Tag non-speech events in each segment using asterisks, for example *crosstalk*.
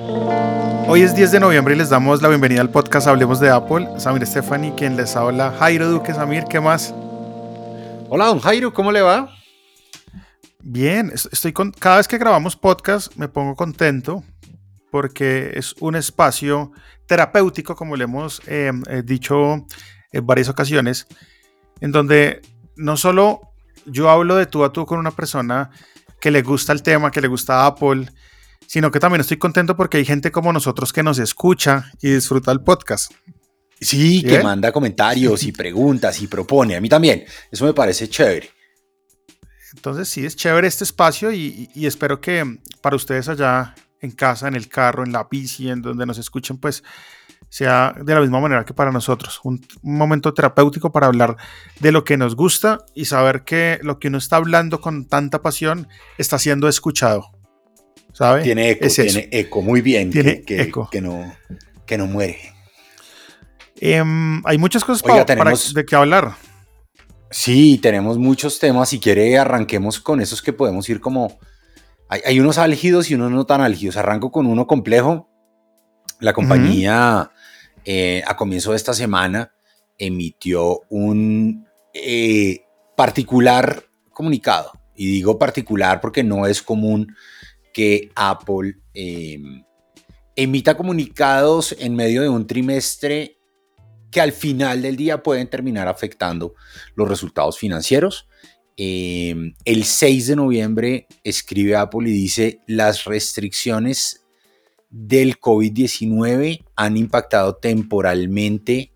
Hoy es 10 de noviembre y les damos la bienvenida al podcast Hablemos de Apple. Samir Stephanie, quien les habla. Jairo Duque, Samir, ¿qué más? Hola, don Jairo, ¿cómo le va? Bien, estoy con, cada vez que grabamos podcast me pongo contento porque es un espacio terapéutico, como le hemos eh, eh, dicho en varias ocasiones, en donde no solo yo hablo de tú a tú con una persona que le gusta el tema, que le gusta Apple, sino que también estoy contento porque hay gente como nosotros que nos escucha y disfruta el podcast. Sí, que manda comentarios y preguntas y propone. A mí también. Eso me parece chévere. Entonces sí, es chévere este espacio y, y espero que para ustedes allá en casa, en el carro, en la bici, en donde nos escuchen, pues sea de la misma manera que para nosotros. Un, momento terapéutico para hablar de lo que nos gusta y saber que lo que uno está hablando con tanta pasión está siendo escuchado. Tiene eco, tiene eco, muy bien. Tiene que, eco. Que, no, que no muere. Em, hay muchas cosas para, de qué hablar. Sí, tenemos muchos temas. Si quiere, arranquemos con esos que podemos ir como. Hay, hay unos álgidos y unos no tan álgidos. Arranco con uno complejo. La compañía eh, a comienzo de esta semana emitió un eh, particular comunicado. Y digo particular porque no es común que Apple em, emita comunicados en medio de un trimestre que al final del día pueden terminar afectando los resultados financieros. Em, el 6 de noviembre escribe Apple y dice las restricciones del COVID-19 han impactado temporalmente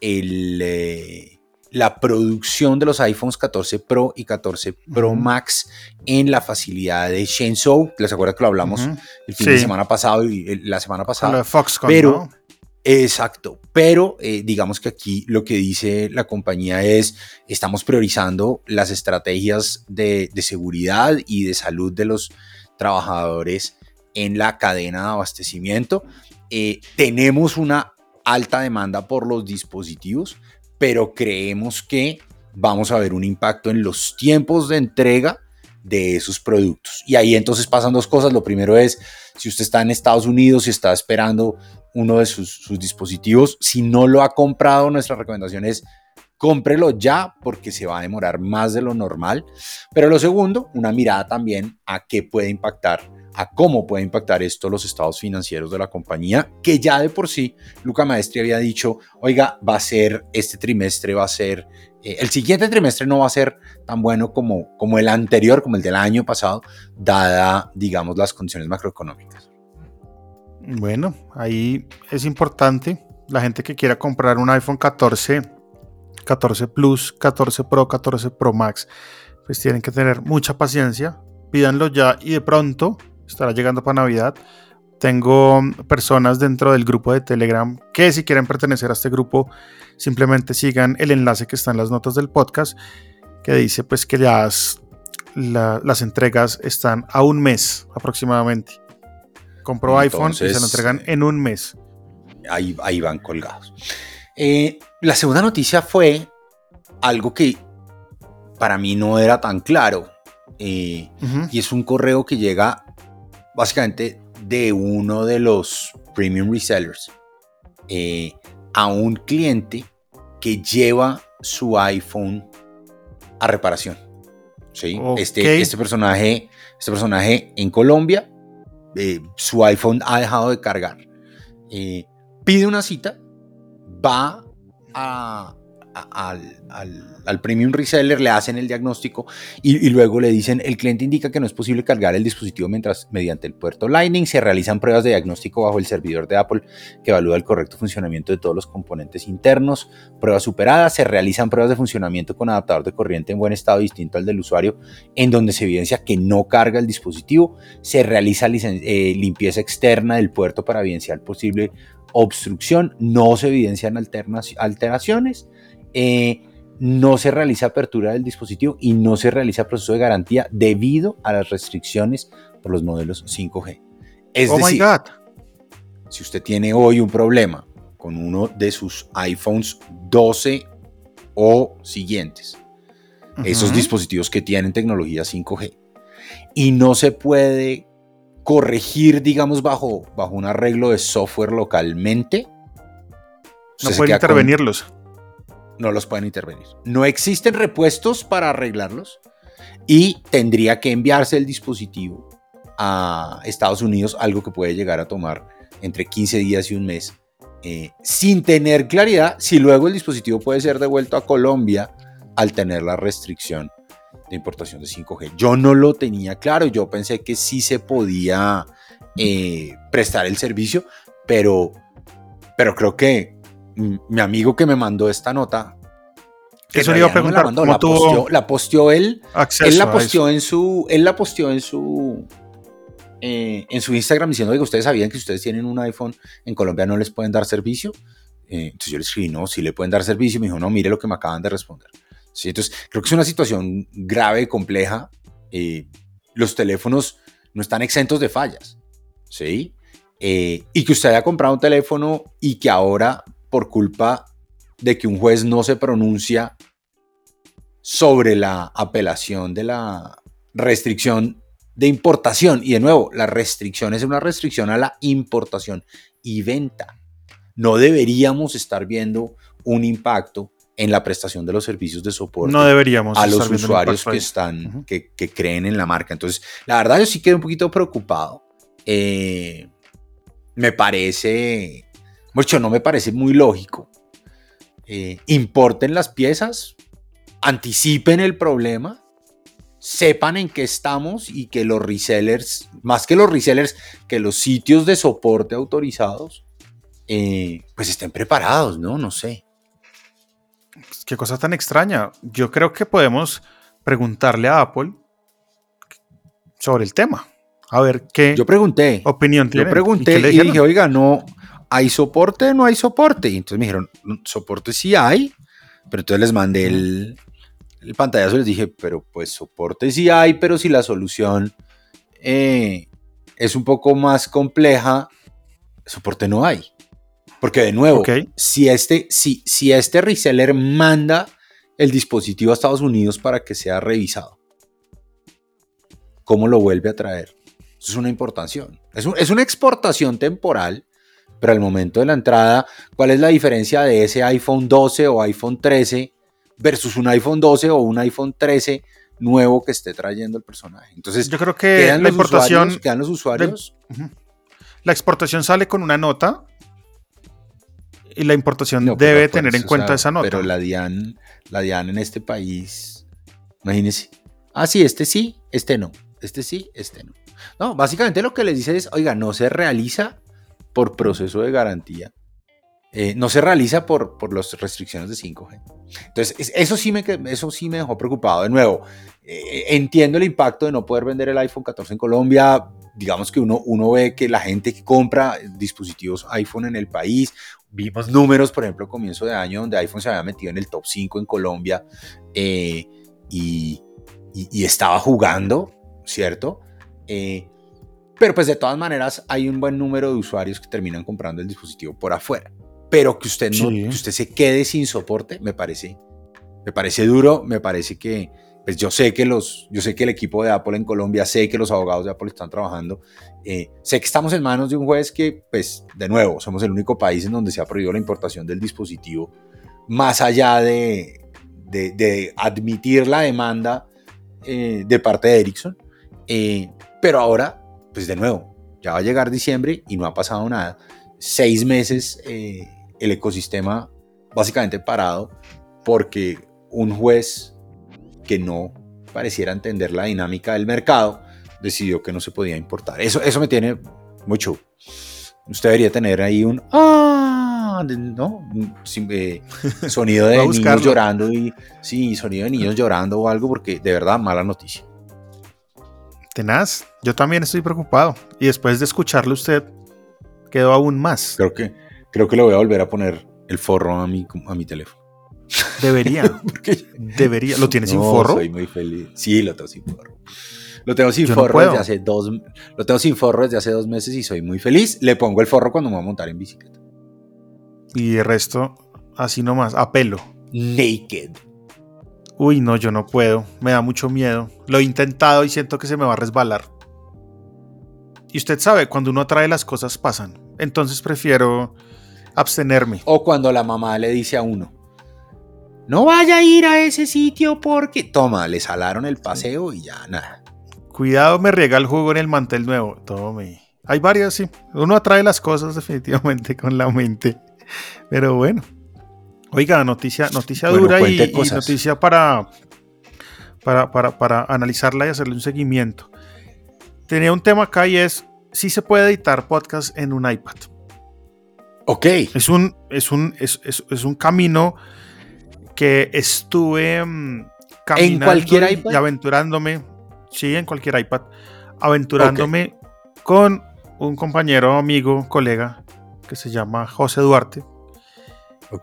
eh, la producción de los iPhones 14 Pro y 14 Pro Max en la facilidad de Shenzhou. Les acuerdo que lo hablamos el fin de semana pasado y la semana pasada. de Foxconn, pero, Exacto, pero eh, digamos que aquí lo que dice la compañía es, estamos priorizando las estrategias de, de seguridad y de salud de los trabajadores en la cadena de abastecimiento. Eh, tenemos una alta demanda por los dispositivos, pero creemos que vamos a ver un impacto en los tiempos de entrega de esos productos. Y ahí entonces pasan dos cosas. Lo primero es, si usted está en Estados Unidos y está esperando uno de sus, sus dispositivos, si no lo ha comprado, nuestra recomendación es cómprelo ya porque se va a demorar más de lo normal. Pero lo segundo, una mirada también a qué puede impactar a cómo puede impactar esto los estados financieros de la compañía, que ya de por sí Luca Maestri había dicho, oiga, va a ser este trimestre, va a ser, eh, el siguiente trimestre no va a ser tan bueno como, como el anterior, como el del año pasado, dada, digamos, las condiciones macroeconómicas. Bueno, ahí es importante, la gente que quiera comprar un iPhone 14, 14 Plus, 14 Pro, 14 Pro Max, pues tienen que tener mucha paciencia, pídanlo ya y de pronto estará llegando para Navidad. Tengo personas dentro del grupo de Telegram que si quieren pertenecer a este grupo, simplemente sigan el enlace que está en las notas del podcast, que dice pues que las, las entregas están a un mes aproximadamente. Compro iPhone y se lo entregan en un mes. Ahí, ahí van colgados. Eh, la segunda noticia fue algo que para mí no era tan claro. Eh, y es un correo que llega básicamente de uno de los premium resellers eh, a un cliente que lleva su iPhone a reparación. ¿sí? Este, este, personaje, este personaje en Colombia, eh, su iPhone ha dejado de cargar. Eh, pide una cita, va a, al, premium reseller, le hacen el diagnóstico y, luego le dicen, el cliente indica que no es posible cargar el dispositivo mientras mediante el puerto Lightning se realizan pruebas de diagnóstico bajo el servidor de Apple que evalúa el correcto funcionamiento de todos los componentes internos, pruebas superadas, se realizan pruebas de funcionamiento con adaptador de corriente en buen estado distinto al del usuario en donde se evidencia que no carga el dispositivo, se realiza eh, limpieza externa del puerto para evidenciar posible obstrucción, no se evidencian alteraciones eh, no se realiza apertura del dispositivo y no se realiza proceso de garantía debido a las restricciones por los modelos 5G. Es oh decir, si usted tiene hoy un problema con uno de sus iPhones 12 o siguientes, esos dispositivos que tienen tecnología 5G, y no se puede corregir, digamos, bajo, bajo un arreglo de software localmente. No pueden intervenirlos. No los pueden intervenir. No existen repuestos para arreglarlos y tendría que enviarse el dispositivo a Estados Unidos, algo que puede llegar a tomar entre 15 días y un mes, eh, sin tener claridad si luego el dispositivo puede ser devuelto a Colombia al tener la restricción de importación de 5G. Yo no lo tenía claro, yo pensé que sí se podía eh, prestar el servicio, pero, pero creo que mi amigo que me mandó esta nota eso le iba a preguntar. La, la, posteó, la, posteó, él. Él la posteó en su. Él la posteó en su. Eh, en su Instagram diciendo que ustedes sabían que si ustedes tienen un iPhone en Colombia no les pueden dar servicio. Eh, entonces yo le escribí, no, sí le pueden dar servicio. Me dijo, no, mire lo que me acaban de responder. ¿Sí? Entonces creo que es una situación grave, compleja. Eh, los teléfonos no están exentos de fallas. ¿Sí? y que usted haya comprado un teléfono y que ahora, por culpa de que un juez no se pronuncia sobre la apelación de la restricción de importación. Y de nuevo, la restricción es una restricción a la importación y venta. No deberíamos estar viendo un impacto en la prestación de los servicios de soporte no deberíamos a los usuarios que están que, creen en la marca. Entonces, la verdad yo sí quedé un poquito preocupado. Eh, me parece, mucho no me parece muy lógico eh, importen las piezas, anticipen el problema, sepan en qué estamos y que los resellers, más que los resellers, que los sitios de soporte autorizados, eh, pues estén preparados, ¿no? No sé. Qué cosa tan extraña. Yo creo que podemos preguntarle a Apple sobre el tema. A ver qué yo pregunté, opinión tiene. Yo pregunté y, dije, oiga, no, ¿hay soporte o no hay soporte? Y entonces me dijeron, mm, soporte sí hay, pero entonces les mandé el, el pantallazo y les dije, pero pues soporte sí hay, pero si la solución eh, es un poco más compleja, soporte no hay. Porque de nuevo, si, este, si, si este reseller manda el dispositivo a Estados Unidos para que sea revisado, ¿cómo lo vuelve a traer? Eso es una importación. Es, es una exportación temporal pero al momento de la entrada, ¿cuál es la diferencia de ese iPhone 12 o iPhone 13 versus un iPhone 12 o un iPhone 13 nuevo que esté trayendo el personaje? Entonces, yo creo que la importación quedan los usuarios. la exportación sale con una nota y la importación debe tener en cuenta esa nota. Pero la DIAN, la DIAN en este país, imagínense. Ah, sí, este sí, este no. Este sí, este no. No, básicamente lo que les dice es, oiga, no se realiza por proceso de garantía. Eh, no se realiza por, por las restricciones de 5G. Entonces, eso sí me, eso sí me dejó preocupado. De nuevo, eh, entiendo el impacto de no poder vender el iPhone 14 en Colombia. Digamos que uno, uno ve que la gente que compra dispositivos iPhone en el país, vimos números, por ejemplo, comienzo de año, donde iPhone se había metido en el top 5 en Colombia eh, y, y, estaba jugando, ¿cierto? Pero pues de todas maneras hay un buen número de usuarios que terminan comprando el dispositivo por afuera. Pero que usted no, que usted se quede sin soporte, me parece, me parece duro, me parece que, pues yo sé que los, yo sé que el equipo de Apple en Colombia, sé que los abogados de Apple están trabajando, eh, sé que estamos en manos de un juez que, pues, de nuevo, somos el único país en donde se ha prohibido la importación del dispositivo, más allá de, de, admitir la demanda eh, de parte de Ericsson. Eh, pero ahora pues de nuevo, ya va a llegar diciembre y no ha pasado nada. Seis meses eh, el ecosistema básicamente parado porque un juez que no pareciera entender la dinámica del mercado decidió que no se podía importar. Eso, eso me tiene mucho. Usted debería tener ahí un ah, ¿no? Eh, *laughs* sonido de niños llorando y sí, sonido de niños llorando o algo porque de verdad mala noticia. Tenaz, yo también estoy preocupado. Y después de escucharlo usted, quedó aún más. Creo que, creo que le voy a volver a poner el forro a mi, a mi teléfono. Debería. *laughs* Debería. ¿Lo tienes sin forro? Soy muy feliz. Sí, lo tengo sin forro. Lo tengo sin forro desde hace dos. Lo tengo sin forro desde hace dos meses y soy muy feliz. Le pongo el forro cuando me voy a montar en bicicleta. Y el resto, así nomás, a pelo. Naked. Uy, no, yo no puedo. Me da mucho miedo. Lo he intentado y siento que se me va a resbalar. Y usted sabe, cuando uno atrae las cosas pasan. Entonces prefiero abstenerme. O cuando la mamá le dice a uno, no vaya a ir a ese sitio porque... Toma, le salaron el paseo y ya nada. Cuidado, me riega el jugo en el mantel nuevo. Tome. Hay varias, sí. Uno atrae las cosas definitivamente con la mente. Pero bueno. Oiga, noticia, noticia dura y, noticia para, para, para, para, analizarla y hacerle un seguimiento. Tenía un tema acá y es si se puede editar podcast en un iPad. Ok. Es un, es un, es, es, un camino que estuve mm, caminando ¿En cualquier iPad? y aventurándome. Sí, en cualquier iPad. Aventurándome con un compañero, amigo, colega que se llama José Duarte.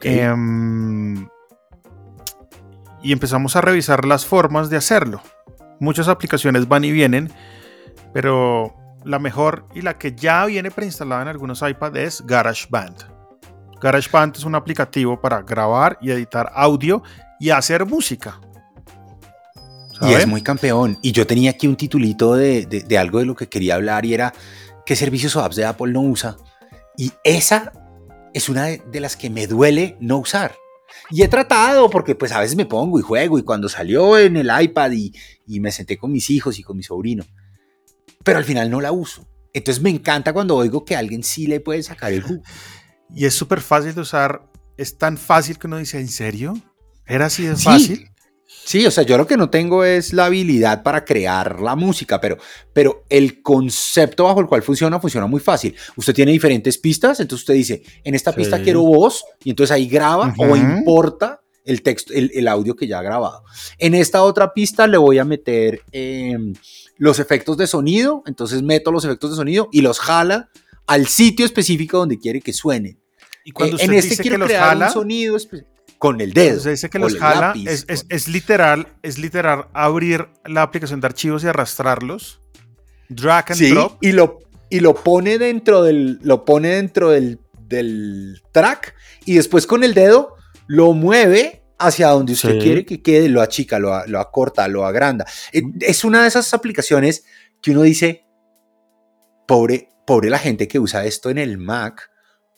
Em, y empezamos a revisar las formas de hacerlo. Muchas aplicaciones van y vienen, pero la mejor y la que ya viene preinstalada en algunos iPads es GarageBand. GarageBand es un aplicativo para grabar y editar audio y hacer música. Y es muy campeón. Y yo tenía aquí un titulito de, de, algo de lo que quería hablar y era qué servicios o apps de Apple no usa. Y esa es una de, las que me duele no usar. Y he tratado porque pues a veces me pongo y juego y cuando salió en el iPad y, y me senté con mis hijos y con mi sobrino, pero al final no la uso. Entonces me encanta cuando oigo que alguien sí le puede sacar el jugo. *laughs* Y es súper fácil de usar, es tan fácil que uno dice, ¿en serio? ¿Era así de fácil? Sí, o sea, yo lo que no tengo es la habilidad para crear la música, pero, pero el concepto bajo el cual funciona, funciona muy fácil. Usted tiene diferentes pistas, entonces usted dice, en esta pista quiero voz, y entonces ahí graba o importa el texto, el, audio que ya ha grabado. En esta otra pista le voy a meter em, los efectos de sonido, entonces meto los efectos de sonido y los jala al sitio específico donde quiere que suenen. Y cuando eh, en este quiero crear un sonido específico con el dedo. Se dice que los jala, es, literal, es literal abrir la aplicación de archivos y arrastrarlos. Drag and drop. Y lo, y lo pone dentro del. Lo pone dentro del, del track. Y después con el dedo lo mueve hacia donde usted quiere que quede, lo achica, lo, lo acorta, lo agranda. Eh, es una de esas aplicaciones que uno dice. Pobre, pobre la gente que usa esto en el Mac.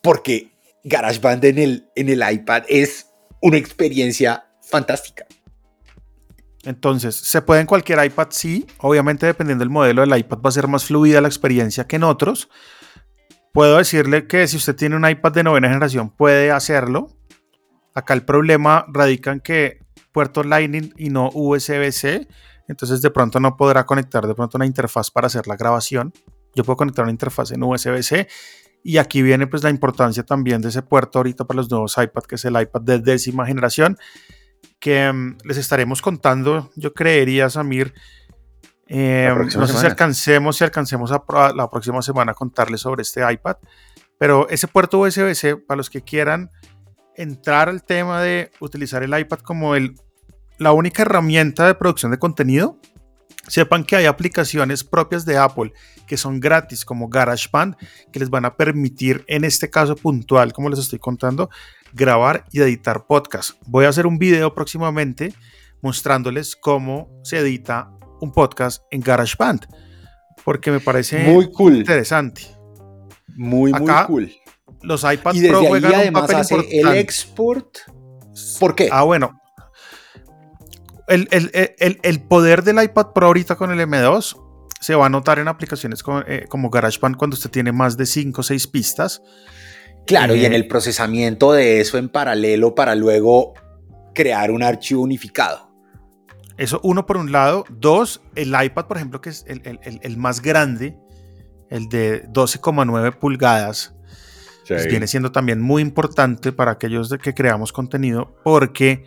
Porque GarageBand en el, en el iPad es una experiencia fantástica. Entonces, ¿se puede en cualquier iPad? Sí. Obviamente, dependiendo del modelo del iPad, va a ser más fluida la experiencia que en otros. Puedo decirle que si usted tiene un iPad de novena generación, puede hacerlo. Acá el problema radica en que puerto Lightning y no USB-C. Entonces, de pronto no podrá conectar de pronto una interfaz para hacer la grabación. Yo puedo conectar una interfaz en USB-C y aquí viene pues la importancia también de ese puerto ahorita para los nuevos iPad, que es el iPad de décima generación, que mm, les estaremos contando, yo creería, Samir, eh, no sé si alcancemos, si alcancemos a, la próxima semana a contarles sobre este iPad, pero ese puerto USB-C, para los que quieran entrar al tema de utilizar el iPad como el, la única herramienta de producción de contenido, Sepan que hay aplicaciones propias de Apple que son gratis como GarageBand que les van a permitir en este caso puntual, como les estoy contando, grabar y editar podcast. Voy a hacer un video próximamente mostrándoles cómo se edita un podcast en GarageBand porque me parece muy cool. interesante. Muy, muy cool. Los iPad Pro juegan un papel importante. el export. ¿Por qué? Ah, bueno, el, poder del iPad Pro ahorita con el M2 se va a notar en aplicaciones eh, como, GarageBand cuando usted tiene más de 5 o 6 pistas. Claro, y en eh, el procesamiento de eso en paralelo para luego crear un archivo unificado. Eso, uno por un lado. Dos, el iPad, por ejemplo, que es el, más grande, el de 12,9 pulgadas, pues viene siendo también muy importante para aquellos de que creamos contenido porque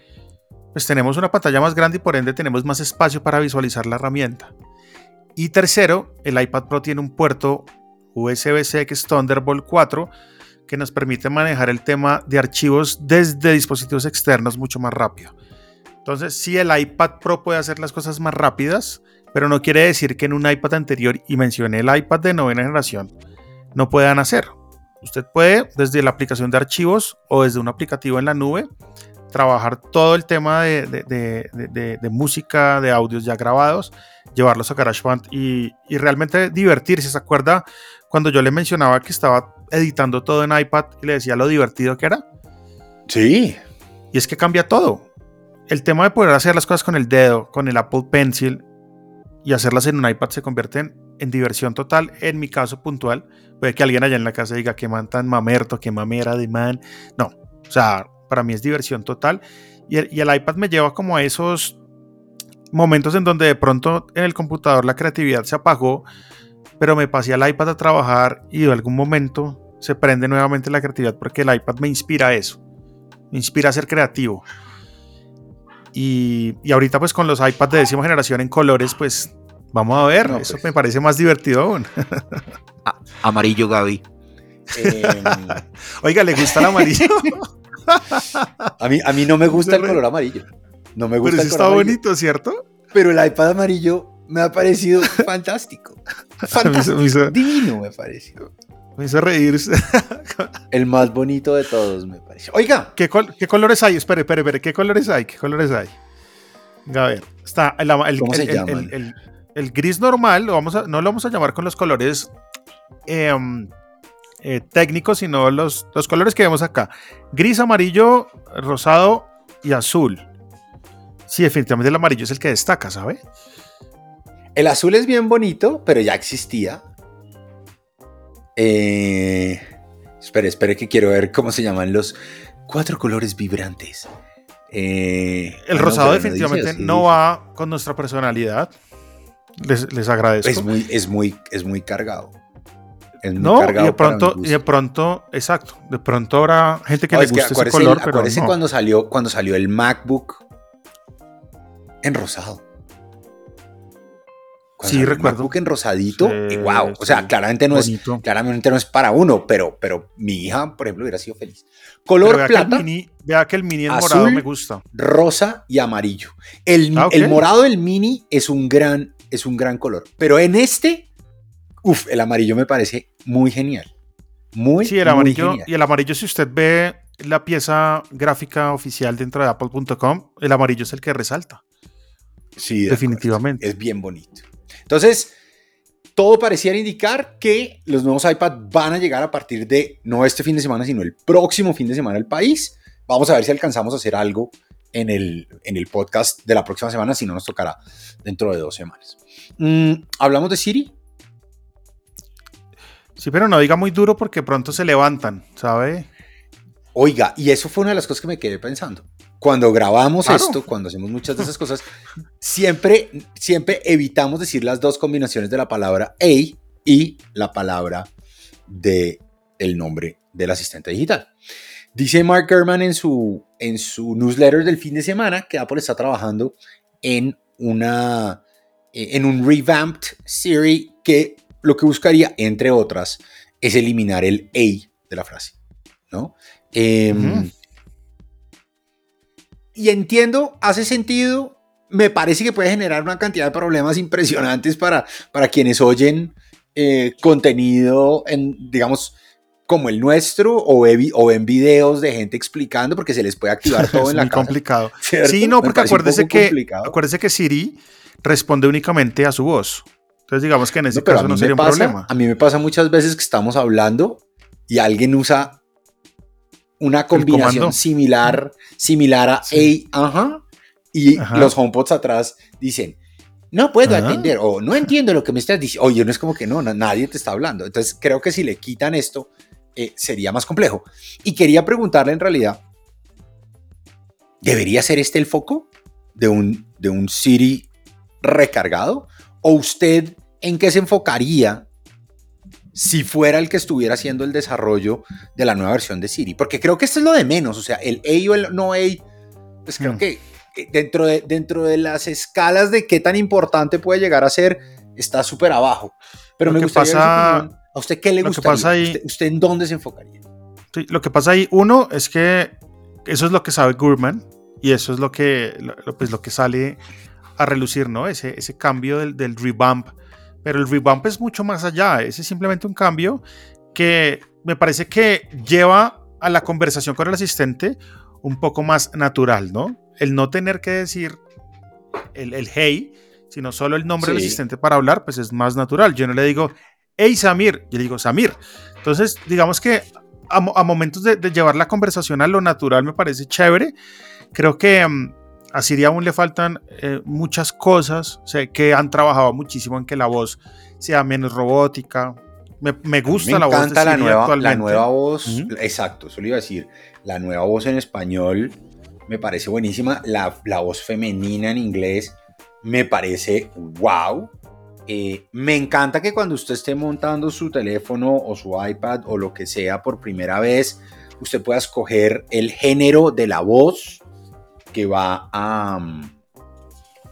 pues tenemos una pantalla más grande y por ende tenemos más espacio para visualizar la herramienta. Y tercero, el iPad Pro tiene un puerto USB-C que es Thunderbolt 4 que nos permite manejar el tema de archivos desde dispositivos externos mucho más rápido. Entonces, sí, el iPad Pro puede hacer las cosas más rápidas, pero no quiere decir que en un iPad anterior, y mencioné el iPad de novena generación, no puedan hacer. Usted puede, desde la aplicación de archivos o desde un aplicativo en la nube, trabajar todo el tema de, de, de, música, de audios ya grabados, llevarlos a GarageBand y, y realmente divertirse. ¿Se acuerda cuando yo le mencionaba que estaba editando todo en iPad y le decía lo divertido que era? Sí. Y es que cambia todo. El tema de poder hacer las cosas con el dedo, con el Apple Pencil y hacerlas en un iPad se convierten en diversión total. En mi caso puntual, puede que alguien allá en la casa diga que man tan mamerto, que mamera de man. No, o sea, para mí es diversión total. Y el, y el iPad me lleva como a esos momentos en donde de pronto en el computador la creatividad se apagó, pero me pasé al iPad a trabajar y de algún momento se prende nuevamente la creatividad porque el iPad me inspira a eso, me inspira a ser creativo. Y, y ahorita pues con los iPads de décima generación en colores, pues vamos a ver, eso pues. me parece más divertido aún. amarillo, Gaby. Em, *laughs* Oiga, ¿le gusta el amarillo? *laughs* a, mí, a mí no me gusta el color amarillo. No me gusta Pero está bonito, ¿cierto? Pero el iPad amarillo me ha parecido *laughs* fantástico. Fantástico. Divino me pareció. Me hizo reír. *laughs* el más bonito de todos, me parece. Oiga. ¿Qué, ¿Qué, colores hay? Espere, espere, espere. ¿Qué colores hay? ¿Qué colores hay? A ver. Está el, el, ¿Cómo se llama? El, gris normal, lo vamos a, no lo vamos a llamar con los colores em, eh, técnicos, sino los, los colores que vemos acá. Gris, amarillo, rosado y azul. Sí, definitivamente el amarillo es el que destaca, ¿sabe? El azul es bien bonito, pero ya existía. Eh, espere, espere que quiero ver cómo se llaman los cuatro colores vibrantes. Eh, el rosado definitivamente no, va con nuestra personalidad. Les, agradezco. Es muy, es muy, es muy cargado. No, y de pronto, y de pronto, exacto, de pronto habrá gente que le gusta ese color, pero no. cuando salió, cuando salió el MacBook en rosado. sí, recuerdo. que en rosadito, y wow, o sea, claramente no, es, claramente no es para uno, pero, pero mi hija, por ejemplo, hubiera sido feliz. Color vea plata. Que mini, vea que el mini en morado me gusta. Rosa y amarillo. El, ah, el, morado del mini es un, gran, es un gran color, pero en este, uff, el amarillo me parece muy genial. Muy, sí, el amarillo, y el amarillo, si usted ve la pieza gráfica oficial dentro de apple.com, el amarillo es el que resalta. Sí, definitivamente. Es bien bonito. Entonces, todo pareciera indicar que los nuevos iPad van a llegar a partir de no este fin de semana, sino el próximo fin de semana al país. Vamos a ver si alcanzamos a hacer algo en el, en el podcast de la próxima semana, si no nos tocará dentro de dos semanas. Mm, ¿Hablamos de Siri? Sí, pero no diga muy duro porque pronto se levantan, ¿sabe? Oiga, y eso fue una de las cosas que me quedé pensando cuando grabamos esto, cuando hacemos muchas de esas cosas, siempre, siempre evitamos decir las dos combinaciones de la palabra A y la palabra de el nombre del asistente digital. Dice Mark Gurman en su, en su newsletter del fin de semana que Apple está trabajando en, una, en un revamped Siri que lo que buscaría, entre otras, es eliminar el A de la frase. ¿no? Em, y entiendo, hace sentido, me parece que puede generar una cantidad de problemas impresionantes para, para quienes oyen eh, contenido en, digamos, como el nuestro o, o ven videos de gente explicando porque se les puede *laughs* activar todo en la muy complicado. Sí, no, porque acuérdese que, acuérdese que Siri responde únicamente a su voz. Entonces digamos que en ese caso no sería un problema. A mí me pasa muchas veces que estamos hablando y alguien usa una combinación similar, similar a A, ajá, y los HomePods atrás dicen, no puedo atender o no entiendo lo que me estás diciendo. Oye, no es como que no, nadie te está hablando. Entonces creo que si le quitan esto, eh, sería más complejo. Y quería preguntarle en realidad, ¿debería ser este el foco de un, de un Siri recargado? ¿O usted en qué se enfocaría si fuera el que estuviera haciendo el desarrollo de la nueva versión de Siri. Porque creo que esto es lo de menos. O sea, el A o el no A, pues creo mm. que dentro de, dentro de las escalas de qué tan importante puede llegar a ser, está súper abajo. Pero me gustaría pasa, ¿A usted qué le gustaría? ahí, ¿Usted, en dónde se enfocaría? lo que pasa ahí, uno, es que eso es lo que sabe Gurman y eso es lo que, lo, pues, lo que sale a relucir, ¿no? Ese, ese cambio del, del revamp pero el revamp es mucho más allá. Ese es simplemente un cambio que me parece que lleva a la conversación con el asistente un poco más natural, ¿no? El no tener que decir el, hey, sino solo el nombre del asistente para hablar, pues es más natural. Yo no le digo, hey Samir, yo le digo Samir. Entonces, digamos que a, momentos de, llevar la conversación a lo natural me parece chévere. Creo que mm, a Siri aún le faltan eh, muchas cosas. Sé que han trabajado muchísimo en que la voz sea menos robótica. Me, gusta la voz la nueva, la nueva voz. Exacto, eso le iba a decir. La nueva voz en español me parece buenísima. La, la voz femenina en inglés me parece wow. Eh, me encanta que cuando usted esté montando su teléfono o su iPad o lo que sea por primera vez, usted pueda escoger el género de la voz que va a... Mm,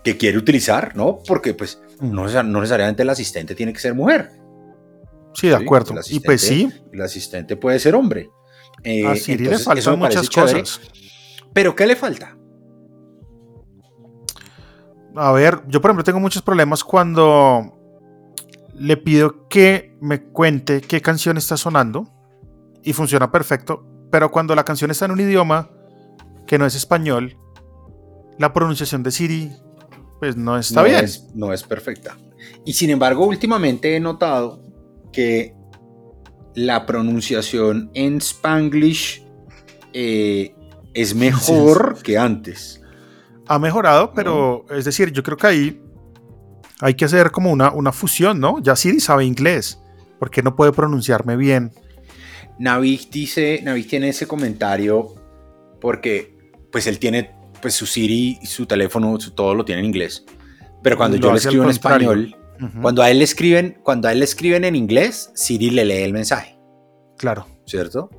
que quiere utilizar, ¿no? Porque pues no, necesariamente el asistente tiene que ser mujer. Sí, de acuerdo. Y pues sí. El asistente puede ser hombre. Eh, a Siri le faltan muchas cosas. Pero ¿qué le falta? A ver, yo por ejemplo tengo muchos problemas cuando le pido que me cuente qué canción está sonando y funciona perfecto, pero cuando la canción está en un idioma que no es español, la pronunciación de Siri pues no está bien. no es perfecta. Y sin embargo, últimamente he notado que la pronunciación en Spanglish eh, es mejor que antes. Ha mejorado, pero es decir, yo creo que ahí hay que hacer como una, una fusión, ¿no? Ya Siri sabe inglés, ¿por qué no puede pronunciarme bien? Navig dice, Navig tiene ese comentario porque pues él tiene pues su Siri, su teléfono, todo lo tiene en inglés. Pero cuando yo le escribo en español, cuando a él le escriben, cuando a él le escriben en inglés, Siri le lee el mensaje. Claro. ¿Cierto?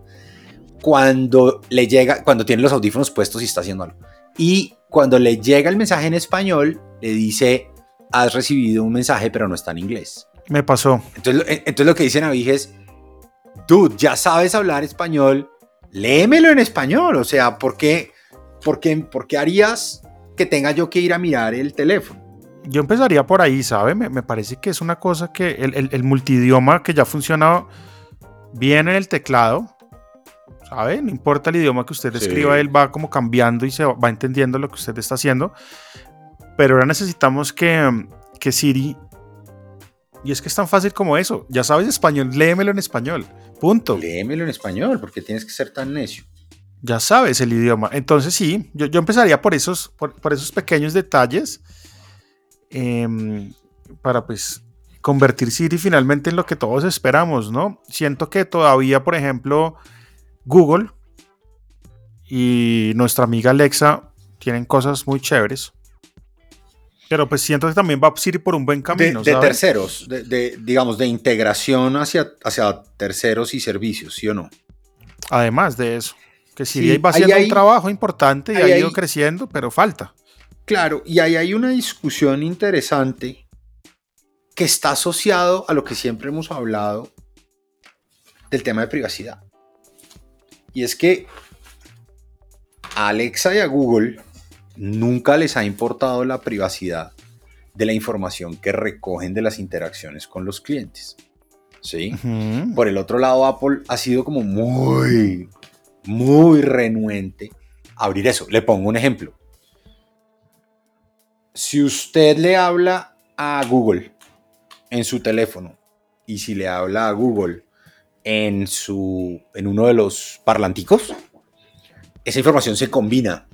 cuando le llega, cuando tiene los audífonos puestos y está haciendo algo. Y cuando le llega el mensaje en español, le dice, has recibido un mensaje, pero no está en inglés. Me pasó. Entonces, entonces lo que dice Navi es, dude, ya sabes hablar español, léemelo en español. O sea, ¿por qué, por qué, por qué harías que tenga yo que ir a mirar el teléfono? Yo empezaría por ahí, ¿sabe? Me, me parece que es una cosa que el, el, el multidioma que ya funciona bien en el teclado, ¿sabe? No importa el idioma que usted escriba, él va como cambiando y se va entendiendo lo que usted está haciendo. Pero ahora necesitamos que, que Siri... Y es que es tan fácil como eso. Ya sabes español, léemelo en español. Punto. Léemelo en español, porque tienes que ser tan necio. Ya sabes el idioma. Entonces sí, yo, empezaría por esos, por, esos pequeños detalles. Em, para pues convertir Siri finalmente en lo que todos esperamos, ¿no? Siento que todavía, por ejemplo, Google y nuestra amiga Alexa tienen cosas muy chéveres. Pero pues siento que también va a ir por un buen camino. De, terceros, de, digamos, de integración hacia, hacia terceros y servicios, ¿sí o no? Además de eso, que Siri va haciendo un trabajo importante y ha ido creciendo, pero falta. Claro, y ahí hay una discusión interesante que está asociado a lo que siempre hemos hablado del tema de privacidad. Y es que a Alexa y a Google nunca les ha importado la privacidad de la información que recogen de las interacciones con los clientes. ¿Sí? Por el otro lado, Apple ha sido como muy, muy renuente abrir eso. Le pongo un ejemplo. Si usted le habla a Google en su teléfono y si le habla a Google en, su, en uno de los parlanticos, esa información se combina.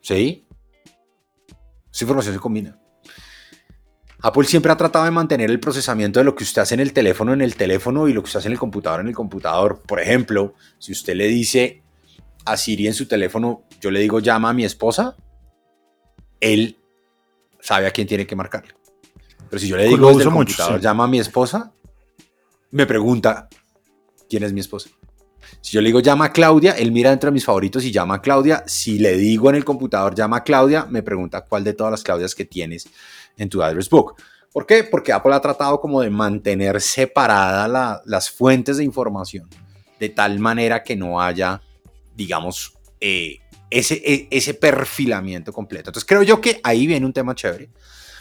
¿Sí? Esa información se combina. Apple siempre ha tratado de mantener el procesamiento de lo que usted hace en el teléfono en el teléfono y lo que usted hace en el computador en el computador. Por ejemplo, si usted le dice a Siri en su teléfono, yo le digo llama a mi esposa, él sabe a quién tiene que marcarle. Pero si yo le digo desde el computador llama a mi esposa, me pregunta quién es mi esposa. Si yo le digo llama a Claudia, él mira dentro de mis favoritos y llama a Claudia. Si le digo en el computador llama a Claudia, me pregunta cuál de todas las Claudias que tienes en tu address book. ¿Por qué? Porque Apple ha tratado como de mantener separadas las fuentes de información de tal manera que no haya, digamos, eh, ese, e, ese perfilamiento completo. Entonces creo yo que ahí viene un tema chévere.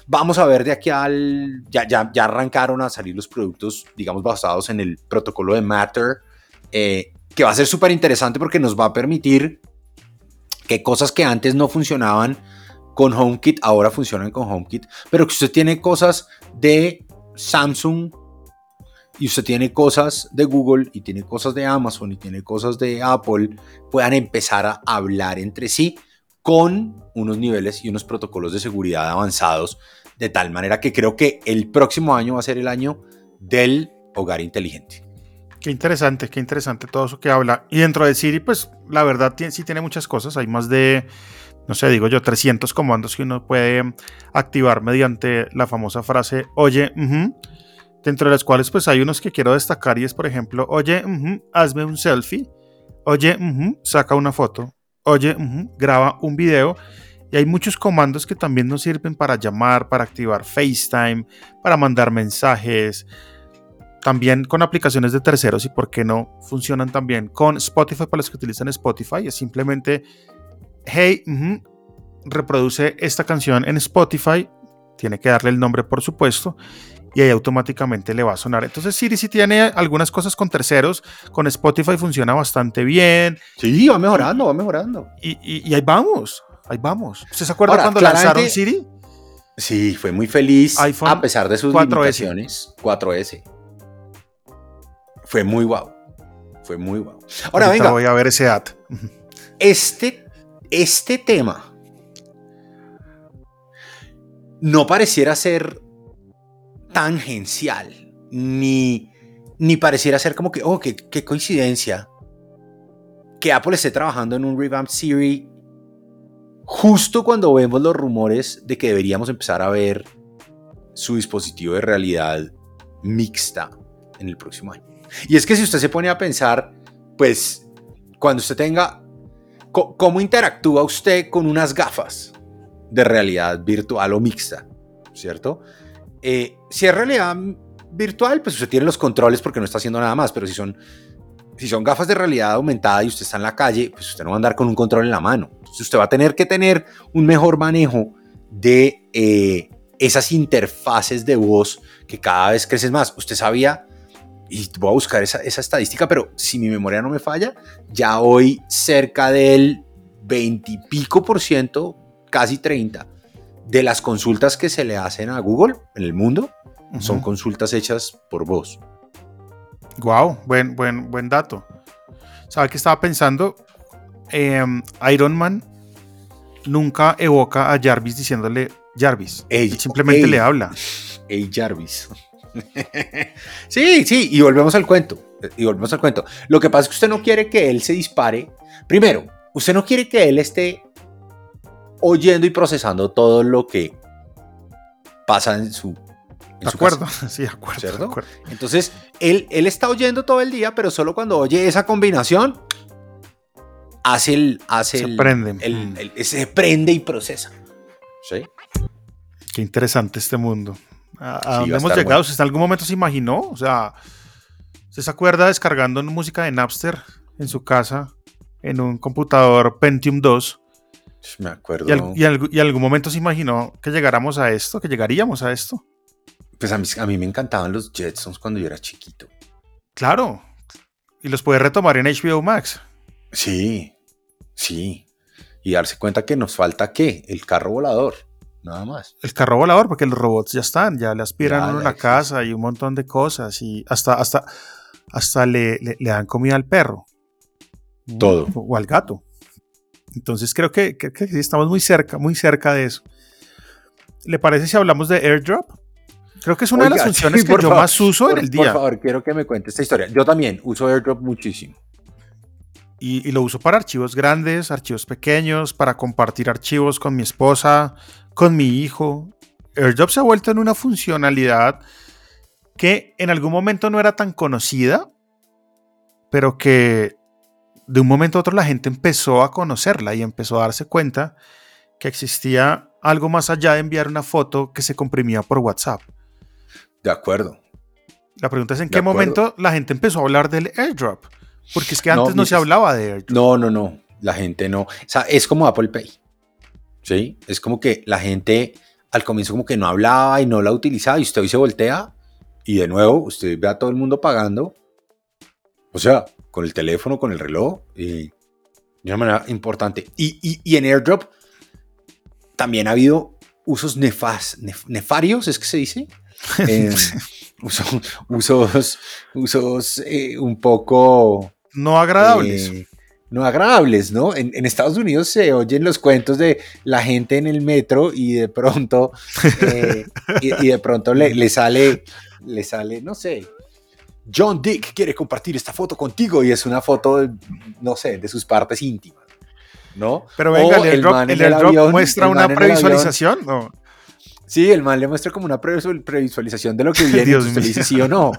Vamos a ver de aquí al... Ya, ya, ya arrancaron a salir los productos, digamos, basados en el protocolo de Matter, eh, que va a ser súper interesante porque nos va a permitir que cosas que antes no funcionaban con HomeKit ahora funcionan con HomeKit, pero que usted tiene cosas de Samsung y usted tiene cosas de Google y tiene cosas de Amazon y tiene cosas de Apple, puedan empezar a hablar entre sí con unos niveles y unos protocolos de seguridad avanzados, de tal manera que creo que el próximo año va a ser el año del hogar inteligente. Qué interesante, qué interesante todo eso que habla. Y dentro de Siri, pues la verdad sí tiene muchas cosas. Hay más de, no sé, digo yo, 300 comandos que uno puede activar mediante la famosa frase, oye, dentro de las cuales pues hay unos que quiero destacar y es, por ejemplo, oye, hazme un selfie, oye, saca una foto, oye, graba un video. Y hay muchos comandos que también nos sirven para llamar, para activar FaceTime, para mandar mensajes, también con aplicaciones de terceros y por qué no funcionan también con Spotify para los que utilizan Spotify. Es simplemente, hey, reproduce esta canción en Spotify. Tiene que darle el nombre, por supuesto, y ahí automáticamente le va a sonar. Entonces Siri sí tiene algunas cosas con terceros, con Spotify funciona bastante bien. Sí, va mejorando, va mejorando. Y, ahí vamos, ahí vamos. ¿Usted se acuerda cuando lanzaron Siri? Sí, fue muy feliz a pesar de sus 4S. limitaciones. 4S. Fue muy guau. Fue muy guau. Ahora venga. Voy a ver ese ad. Este, este tema no pareciera ser tangencial, ni, ni pareciera ser como que, oh, qué, qué coincidencia que Apple esté trabajando en un revamp Siri justo cuando vemos los rumores de que deberíamos empezar a ver su dispositivo de realidad mixta en el próximo año. Y es que si usted se pone a pensar, pues cuando usted tenga, ¿cómo interactúa usted con unas gafas de realidad virtual o mixta? ¿Cierto? Eh, si es realidad virtual, pues usted tiene los controles porque no está haciendo nada más, pero si son, si son gafas de realidad aumentada y usted está en la calle, pues usted no va a andar con un control en la mano. Entonces usted va a tener que tener un mejor manejo de eh, esas interfaces de voz que cada vez crecen más. Usted sabía, y voy a buscar esa, esa estadística, pero si mi memoria no me falla, ya hoy cerca del 20 y pico por ciento, casi 30, de las consultas que se le hacen a Google en el mundo son consultas hechas por voz. Wow, buen, buen, buen dato. ¿Sabe qué estaba pensando? Em, Iron Man nunca evoca a Jarvis diciéndole Jarvis. simplemente le habla. Hey Jarvis. *laughs* sí, sí, y volvemos al cuento. Y volvemos al cuento. Lo que pasa es que usted no quiere que él se dispare. Primero, usted no quiere que él esté oyendo y procesando todo lo que pasa en su. En de acuerdo, *laughs* sí, de acuerdo, Entonces, él, él está oyendo todo el día, pero solo cuando oye esa combinación, hace el. Hace se el, prende. El, se prende y procesa. ¿Sí? Qué interesante este mundo. ¿A, dónde hemos llegado? ¿Usted en algún momento se imaginó? O sea, ¿usted se acuerda descargando música de Napster en su casa en un computador Pentium 2? Me acuerdo. ¿Y, y, algún momento se imaginó que llegáramos a esto, que llegaríamos a esto? Pues a mí, a mí me encantaban los Jetsons cuando yo era chiquito. Claro. Y los puede retomar en HBO Max. Sí, sí. Y darse cuenta que nos falta qué? El carro volador. Nada más. El carro volador, porque los robots ya están, ya le aspiran a la casa y un montón de cosas. Y hasta, hasta, hasta le, le, dan comida al perro. Todo. O al gato. Entonces creo que, estamos muy cerca, muy cerca de eso. ¿Le parece si hablamos de airdrop? Creo que es una de las funciones que yo más uso en el día. Por favor, quiero que me cuente esta historia. Yo también uso airdrop muchísimo. Y, y, lo uso para archivos grandes, archivos pequeños, para compartir archivos con mi esposa, con mi hijo. AirDrop se ha vuelto en una funcionalidad que en algún momento no era tan conocida, pero que de un momento a otro la gente empezó a conocerla y empezó a darse cuenta que existía algo más allá de enviar una foto que se comprimía por WhatsApp. De acuerdo. La pregunta es en qué momento la gente empezó a hablar del airdrop. Porque es que antes no, se hablaba de airdrop. No, no, no. La gente no. O sea, es como Apple Pay. ¿Sí? Es como que la gente al comienzo como que no hablaba y no la utilizaba y usted hoy se voltea y de nuevo usted ve a todo el mundo pagando, o sea, con el teléfono, con el reloj y De una manera importante. Y, y, en airdrop también ha habido usos nefas, nefarios, es que se dice. *laughs* Eh, usos usos eh, un poco... No agradables. Eh, no agradables, ¿no? En, Estados Unidos se oyen los cuentos de la gente en el metro y de pronto, y, de pronto le, le, sale, le sale, no sé, John Dick quiere compartir esta foto contigo y es una foto, no sé, de sus partes íntimas, ¿no? Pero venga, el, el, muestra una previsualización, ¿no? Sí, el man le muestra como una previsualización de lo que *laughs* viene y usted le dice sí o no.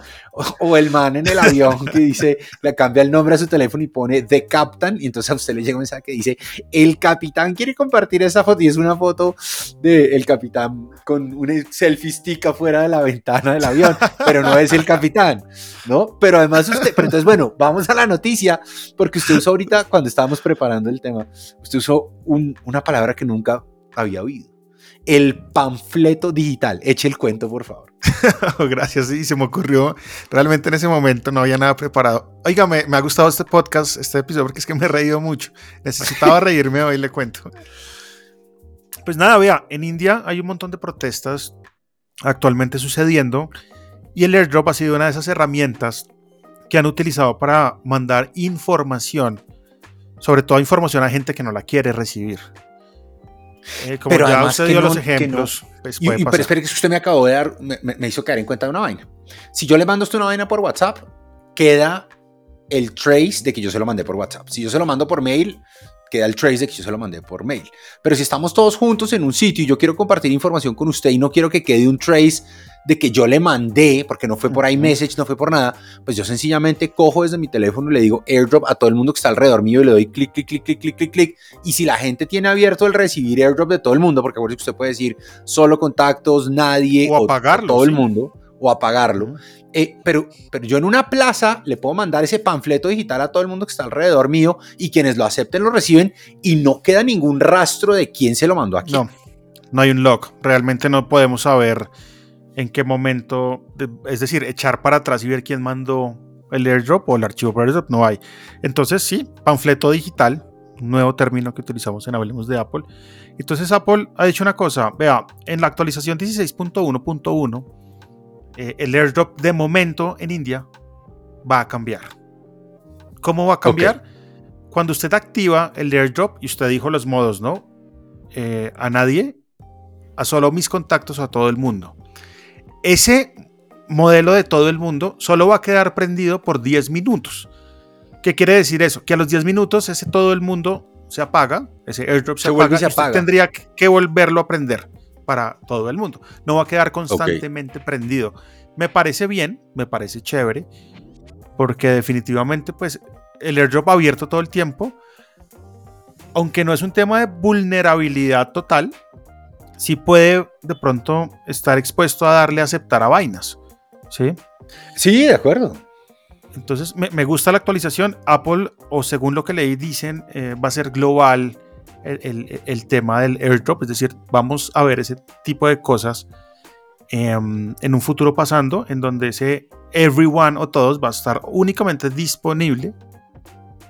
O, el man en el avión que dice, le cambia el nombre a su teléfono y pone The Captain y entonces a usted le llega un mensaje que dice, el capitán quiere compartir esa foto y es una foto del el capitán con un selfie stick afuera de la ventana del avión, pero no es el capitán, ¿no? Pero además usted, pero entonces bueno, vamos a la noticia, porque usted usó ahorita, cuando estábamos preparando el tema, usted usó una palabra que nunca había oído el panfleto digital. Eche el cuento, por favor. *laughs* Gracias, y se me ocurrió. Realmente en ese momento no había nada preparado. Oiga, me, ha gustado este podcast, este episodio, porque es que me he reído mucho. Necesitaba *laughs* reírme hoy, le cuento. Pues nada, vea, en India hay un montón de protestas actualmente sucediendo y el airdrop ha sido una de esas herramientas que han utilizado para mandar información, sobre todo información a gente que no la quiere recibir. Eh, pero ya usted dio los ejemplos. Pues y, pero espere que usted me acabó de dar, me, hizo caer en cuenta de una vaina. Si yo le mando usted una vaina por WhatsApp, queda el trace de que yo se lo mandé por WhatsApp. Si yo se lo mando por mail, queda el trace de que yo se lo mandé por mail. Pero si estamos todos juntos en un sitio y yo quiero compartir información con usted y no quiero que quede un trace de que yo le mandé, porque no fue por iMessage, no fue por nada, pues yo sencillamente cojo desde mi teléfono y le digo airdrop a todo el mundo que está alrededor mío y le doy clic, clic, clic, clic, clic, clic, clic. Y si la gente tiene abierto el recibir airdrop de todo el mundo, porque usted puede decir solo contactos, nadie, o, apagarlo, todo el mundo, o apagarlo. Eh, pero, pero yo en una plaza le puedo mandar ese panfleto digital a todo el mundo que está alrededor mío y quienes lo acepten lo reciben y no queda ningún rastro de quién se lo mandó aquí. No, no hay un log. Realmente no podemos saber en qué momento, es decir, echar para atrás y ver quién mandó el airdrop o el archivo para airdrop, no hay. Entonces sí, panfleto digital, nuevo término que utilizamos en Hablemos de Apple. Entonces Apple ha dicho una cosa, vea, en la actualización 16.1.1, eh, el airdrop de momento en India va a cambiar. ¿Cómo va a cambiar? Cuando usted activa el airdrop y usted dijo los modos, ¿no? Eh, a nadie, a solo mis contactos o a todo el mundo. Ese modelo de todo el mundo solo va a quedar prendido por 10 minutos. ¿Qué quiere decir eso? Que a los 10 minutos ese todo el mundo se apaga, ese airdrop se, apaga, y se apaga. tendría que volverlo a prender para todo el mundo. No va a quedar constantemente prendido. Me parece bien, me parece chévere, porque definitivamente pues el airdrop abierto todo el tiempo, aunque no es un tema de vulnerabilidad total, sí puede de pronto estar expuesto a darle a aceptar a vainas. ¿Sí? Sí, de acuerdo. Entonces me, gusta la actualización. Apple, o según lo que leí, dicen, eh, va a ser global el, tema del airdrop. Es decir, vamos a ver ese tipo de cosas em, en un futuro pasando, en donde ese everyone o todos va a estar únicamente disponible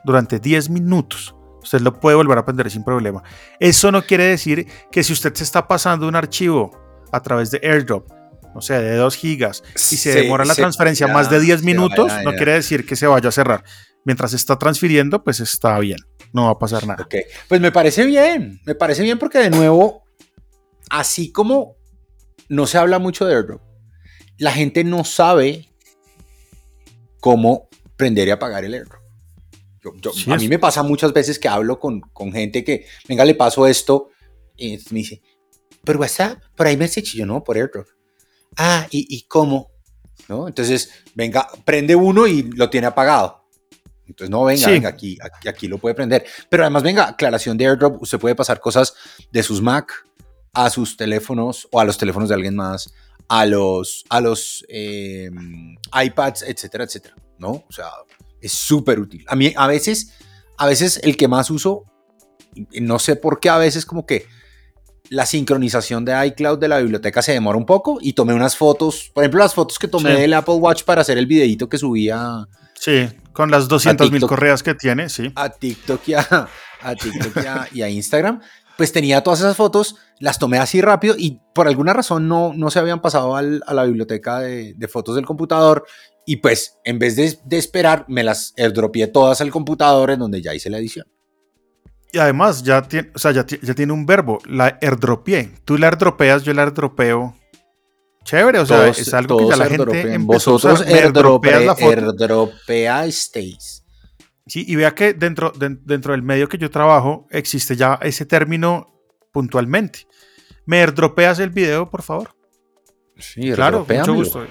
durante 10 minutos. Usted lo puede volver a aprender sin problema. Eso no quiere decir que si usted se está pasando un archivo a través de airdrop, no sé, de 2 gigas, y se demora la transferencia más de 10 minutos, no quiere decir que se vaya a cerrar. Mientras está transfiriendo, pues está bien, no va a pasar nada. Ok, pues me parece bien, me parece bien porque de nuevo, así como no se habla mucho de airdrop, la gente no sabe cómo prender y apagar el airdrop a mí me pasa muchas veces que hablo con, con, gente que, venga, le paso esto, y me dice, por WhatsApp, por iMessage, y yo no, por AirDrop. Ah, ¿y, y cómo? ¿No? Entonces, venga, prende uno y lo tiene apagado. Entonces, no, venga, venga, aquí, aquí, aquí, lo puede prender. Pero además, venga, aclaración de AirDrop, usted puede pasar cosas de sus Mac a sus teléfonos o a los teléfonos de alguien más, a los, a los eh, iPads, etcétera, etcétera, ¿no? O sea, es súper útil. A mí a veces, a veces el que más uso, no sé por qué a veces como que la sincronización de iCloud de la biblioteca se demora un poco y tomé unas fotos, por ejemplo las fotos que tomé del Apple Watch para hacer el videito que subía. Sí, con las 200 mil correas que tiene, sí. A TikTok y a, TikTok y a, Instagram, pues tenía todas esas fotos, las tomé así rápido y por alguna razón no, no se habían pasado a la biblioteca de, fotos del computador y pues en vez de, esperar me las airdropié todas al computador en donde ya hice la edición. Y además ya tiene, o sea, ya, tiene un verbo, la airdropié. Tú la airdropeas, yo la airdropeo Chévere, o sea, es algo que ya la gente Vosotros airdropeasteis. Sí, y vea que dentro, dentro del medio que yo trabajo existe ya ese término puntualmente. ¿Me airdropeas el video, por favor? Sí, claro, mucho gusto.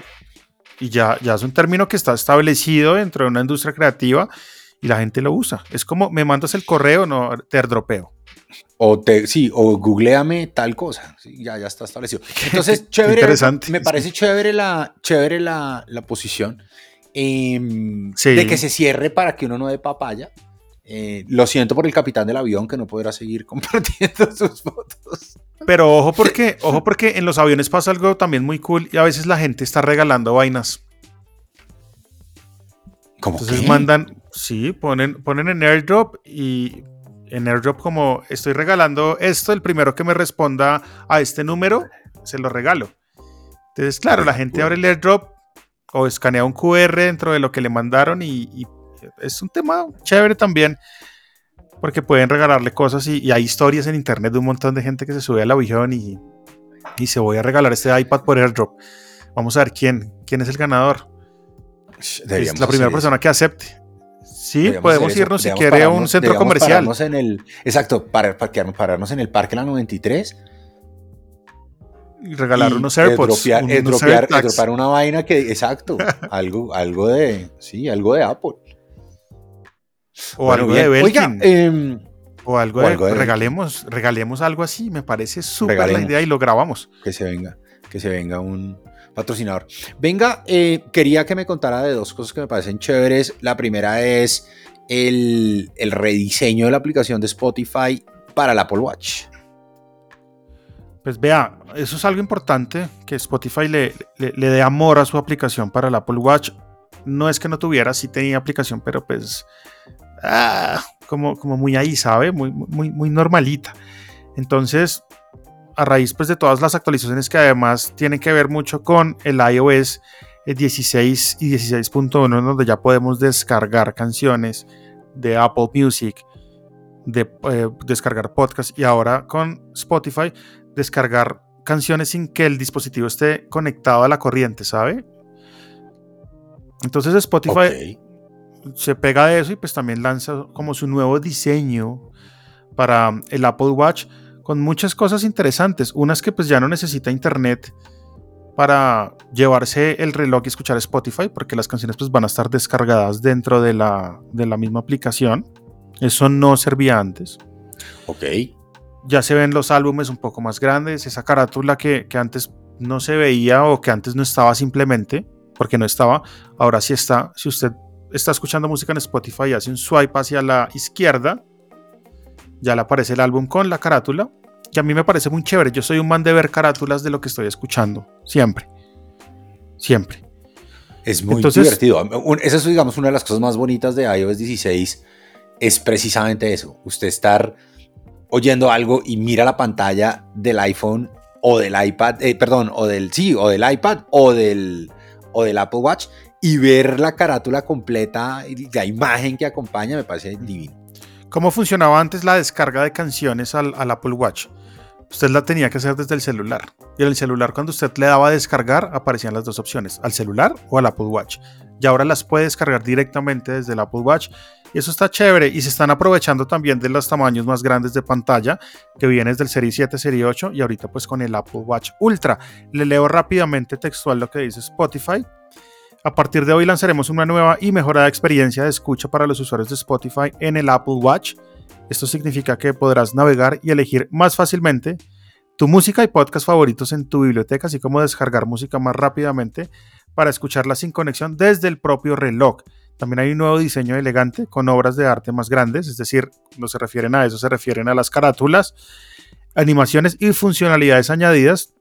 Y ya, ya es un término que está establecido dentro de una industria creativa y la gente lo usa. Es como, me mandas el correo, no, te airdropeo. O te, sí, o googleame tal cosa. ya, ya está establecido. *laughs* Entonces, chévere. Interesante. Me parece chévere la, chévere la, la posición em, de que se cierre para que uno no dé papaya. Eh, lo siento por el capitán del avión que no podrá seguir *laughs* compartiendo sus fotos. Pero ojo porque, ojo porque en los aviones pasa algo también muy cool y a veces la gente está regalando vainas. ¿Cómo Entonces mandan, sí, ponen, ponen en airdrop y en airdrop como estoy regalando esto, el primero que me responda a este número, se lo regalo. Entonces, claro, la gente abre el airdrop o escanea un QR dentro de lo que le mandaron y, es un tema chévere también porque pueden regalarle cosas y, hay historias en internet de un montón de gente que se sube al avión y, y se voy a regalar este iPad por airdrop. Vamos a ver quién, quién es el ganador. es la primera persona que acepte. Sí, podemos irnos si quiere a un centro comercial. En el, exacto, para, pararnos en el Parque La 93 y regalar unos AirPods. Edropear, una vaina que, exacto, *laughs* algo, algo de, sí, algo de Apple. O algo de Belkin. Em, o algo, de, regalemos, regalemos algo así, me parece súper la idea y lo grabamos. Que se venga, que se venga un, patrocinador. Venga, eh, quería que me contara de dos cosas que me parecen chéveres. La primera es el, rediseño de la aplicación de Spotify para el Apple Watch. Pues vea, eso es algo importante, que Spotify le, le, dé amor a su aplicación para el Apple Watch. No es que no tuviera, sí tenía aplicación, pero pues ah, como, como muy ahí, ¿sabe? Muy, muy, muy normalita. Entonces, a raíz pues, de todas las actualizaciones que además tienen que ver mucho con el iOS 16 y 16.1, donde ya podemos descargar canciones de Apple Music, de eh, descargar podcasts y ahora con Spotify descargar canciones sin que el dispositivo esté conectado a la corriente, ¿sabe? Entonces Spotify se pega de eso y pues también lanza como su nuevo diseño para el Apple Watch con muchas cosas interesantes. Unas que pues ya no necesita internet para llevarse el reloj y escuchar Spotify, porque las canciones pues van a estar descargadas dentro de la, de la misma aplicación. Eso no servía antes. Ok. Ya se ven los álbumes un poco más grandes, esa carátula que, que antes no se veía o que antes no estaba simplemente, porque no estaba, ahora sí está. Si usted está escuchando música en Spotify y hace un swipe hacia la izquierda, ya le aparece el álbum con la carátula, que a mí me parece muy chévere. Yo soy un man de ver carátulas de lo que estoy escuchando, siempre. Siempre. Es muy divertido. Esa es, digamos, una de las cosas más bonitas de iOS 16, es precisamente eso. Usted estar oyendo algo y mira la pantalla del iPhone o del iPad, eh, perdón, o del, sí, o del iPad o del, o del Apple Watch y ver la carátula completa, la imagen que acompaña, me parece divino. ¿Cómo funcionaba antes la descarga de canciones al, Apple Watch? Usted la tenía que hacer desde el celular. Y en el celular, cuando usted le daba a descargar, aparecían las dos opciones, al celular o al Apple Watch. Y ahora las puede descargar directamente desde el Apple Watch. Y eso está chévere. Y se están aprovechando también de los tamaños más grandes de pantalla que vienen desde el Serie 7, Serie 8 y ahorita pues con el Apple Watch Ultra. Le leo rápidamente textual lo que dice Spotify. A partir de hoy lanzaremos una nueva y mejorada experiencia de escucha para los usuarios de Spotify en el Apple Watch. Esto significa que podrás navegar y elegir más fácilmente tu música y podcast favoritos en tu biblioteca, así como descargar música más rápidamente para escucharla sin conexión desde el propio reloj. También hay un nuevo diseño elegante con obras de arte más grandes, es decir, no se refieren a eso, se refieren a las carátulas, animaciones y funcionalidades añadidas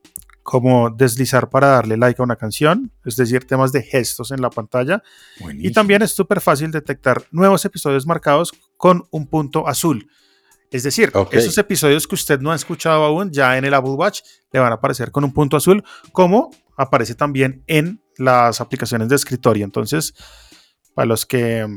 como deslizar para darle like a una canción, es decir, temas de gestos en la pantalla. Y también es súper fácil detectar nuevos episodios marcados con un punto azul. Es decir, esos episodios que usted no ha escuchado aún, ya en el Apple Watch le van a aparecer con un punto azul, como aparece también en las aplicaciones de escritorio. Entonces, para los que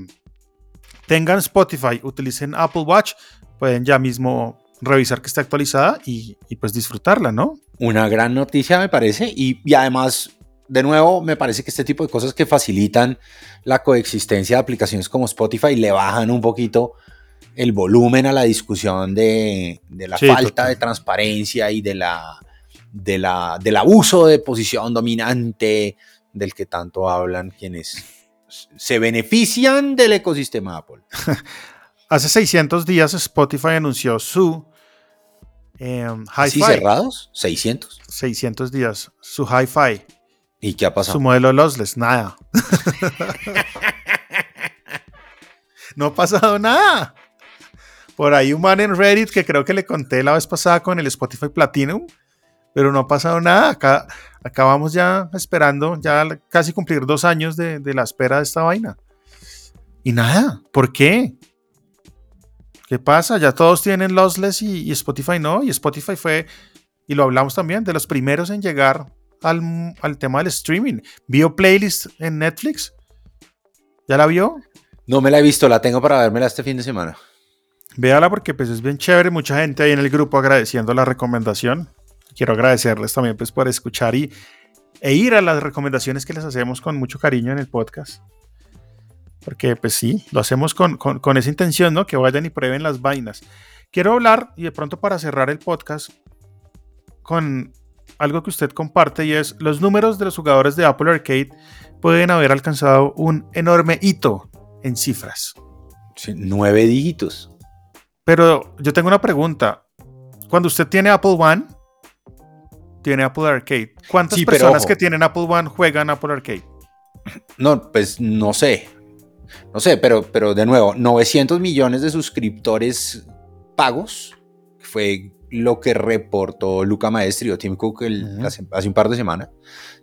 tengan Spotify, utilicen Apple Watch, pueden ya mismo revisar que está actualizada y, pues disfrutarla, ¿no? Una gran noticia me parece y, y además de nuevo, me parece que este tipo de cosas que facilitan la coexistencia de aplicaciones como Spotify le bajan un poquito el volumen a la discusión de, la falta de transparencia y de la, de la, del abuso de posición dominante del que tanto hablan quienes se benefician del ecosistema Apple. *laughs* Hace 600 días Spotify anunció su eh, cerrados? ¿600? 600 días. Su Hi-Fi. ¿Y qué ha pasado? Su modelo lossless, nada. *laughs* no ha pasado nada. Por ahí un man en Reddit que creo que le conté la vez pasada con el Spotify Platinum, pero no ha pasado nada. Acá, vamos ya esperando, ya casi cumplir dos años de, la espera de esta vaina. Y nada, ¿por qué? ¿Qué pasa? Ya todos tienen lossless y, y, Spotify no. Y Spotify fue, y lo hablamos también, de los primeros en llegar al, al tema del streaming. ¿Vio playlist en Netflix? ¿Ya la vio? No me la he visto, la tengo para vérmela este fin de semana. Véala porque pues es bien chévere, mucha gente ahí en el grupo agradeciendo la recomendación. Quiero agradecerles también pues por escuchar y, e ir a las recomendaciones que les hacemos con mucho cariño en el podcast. Porque pues sí, lo hacemos con, con, esa intención, ¿no? Que vayan y prueben las vainas. Quiero hablar, y de pronto para cerrar el podcast, con algo que usted comparte y es los números de los jugadores de Apple Arcade pueden haber alcanzado un enorme hito en cifras. nueve dígitos. Pero yo tengo una pregunta. Cuando usted tiene Apple One, tiene Apple Arcade. ¿Cuántas personas que tienen Apple One juegan Apple Arcade? No, pues no sé. No sé, pero, pero de nuevo, 900 millones de suscriptores pagos, fue lo que reportó Luca Maestri o Tim Cook hace, hace, un par de semanas,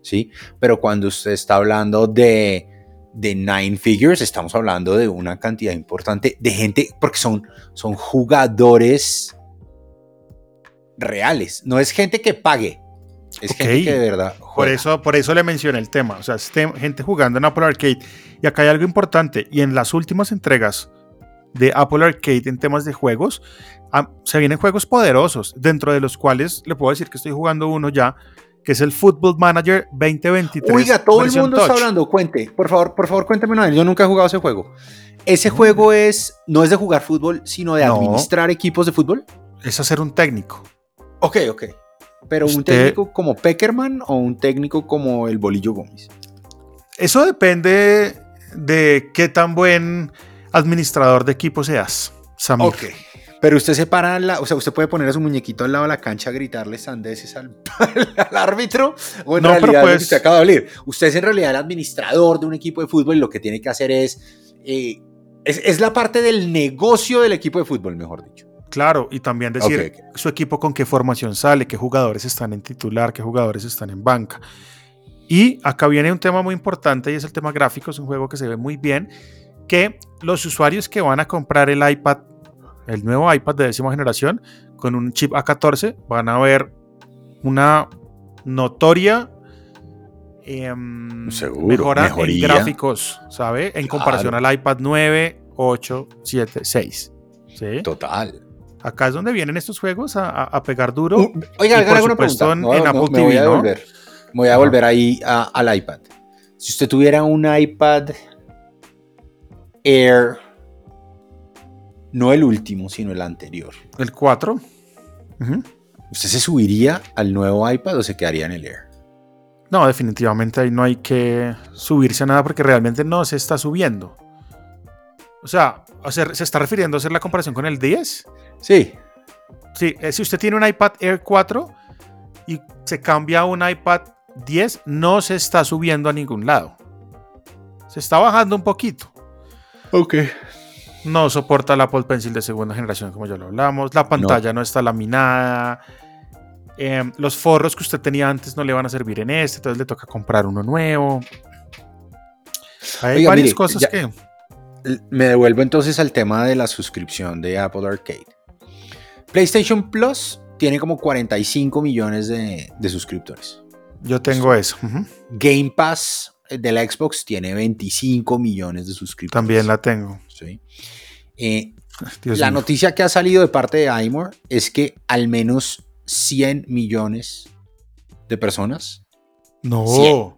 ¿sí? Pero cuando usted está hablando de de nine figures, estamos hablando de una cantidad importante de gente, porque son, son jugadores reales, no es gente que pague, es gente que de verdad Por eso, por eso le mencioné el tema, o sea, gente jugando en Apple Arcade. Y acá hay algo importante, y en las últimas entregas de Apple Arcade en temas de juegos, se vienen juegos poderosos, dentro de los cuales le puedo decir que estoy jugando uno ya, que es el Football Manager 2023. Oiga, todo el mundo está hablando, cuente, por favor, por favor, cuéntame una vez, yo nunca he jugado ese juego. ¿Ese juego es, no es de jugar fútbol, sino de administrar equipos de fútbol? Es hacer un técnico. Ok, ok. ¿Pero un técnico como Peckerman o un técnico como el Bolillo Gómez? Eso depende de qué tan buen administrador de equipos seas, Samir. Ok. Pero usted se para, la, o sea, usted puede poner a su muñequito al lado de la cancha a gritarle sandeces al, *laughs* árbitro. O en no, realidad, pues, usted acaba de Usted es en realidad el administrador de un equipo de fútbol y lo que tiene que hacer es, eh, es, la parte del negocio del equipo de fútbol, mejor dicho. Claro, y también decir su equipo con qué formación sale, qué jugadores están en titular, qué jugadores están en banca. Y acá viene un tema muy importante y es el tema gráfico, es un juego que se ve muy bien, que los usuarios que van a comprar el iPad el nuevo iPad de décima generación con un chip A14 van a ver una notoria em, mejora en gráficos, ¿sabe? En comparación al iPad 9, 8, 7, 6. ¿sí? Total. Acá es donde vienen estos juegos a, pegar duro. Uh, oiga, por supuesto, en, Apple TV, voy a volver, voy a volver ahí al iPad. Si usted tuviera un iPad Air no el último, sino el anterior. El 4. ¿Usted se subiría al nuevo iPad o se quedaría en el Air? No, definitivamente ahí no hay que subirse a nada porque realmente no se está subiendo. O sea, ¿se está refiriendo a hacer la comparación con el 10? Sí. Sí, eh, si usted tiene un iPad Air 4 y se cambia a un iPad 10, no se está subiendo a ningún lado. Se está bajando un poquito. Ok. No soporta la Apple Pencil de segunda generación, como ya lo hablamos. La pantalla no, está laminada. Em, los forros que usted tenía antes no le van a servir en este, entonces le toca comprar uno nuevo. Hay varias cosas que. Me devuelvo entonces al tema de la suscripción de Apple Arcade. PlayStation Plus tiene como 45 millones de, suscriptores. Yo tengo eso. Game Pass de la Xbox tiene 25 millones de suscriptores. También la tengo. Sí. Eh, *laughs* la noticia que ha salido de parte de iMore es que al menos 100 millones de personas. No. 100,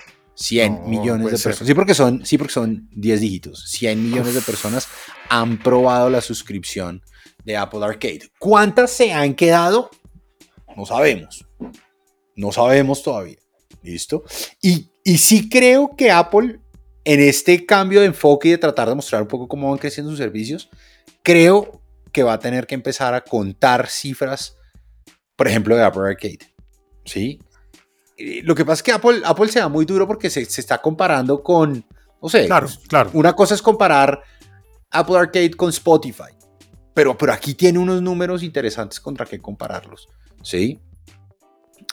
millones de personas. Sí porque, son, sí, porque son 10 dígitos. 100 millones de personas han probado la suscripción de Apple Arcade. ¿Cuántas se han quedado? No sabemos. No sabemos todavía. ¿Listo? Y, y sí creo que Apple, en este cambio de enfoque y de tratar de mostrar un poco cómo van creciendo sus servicios, creo que va a tener que empezar a contar cifras por ejemplo, de Apple Arcade. ¿Sí? Lo que pasa es que Apple, Apple se da muy duro porque se, está comparando con, no sé, claro, claro. una cosa es comparar Apple Arcade con Spotify, pero, pero aquí tiene unos números interesantes contra qué compararlos, ¿sí?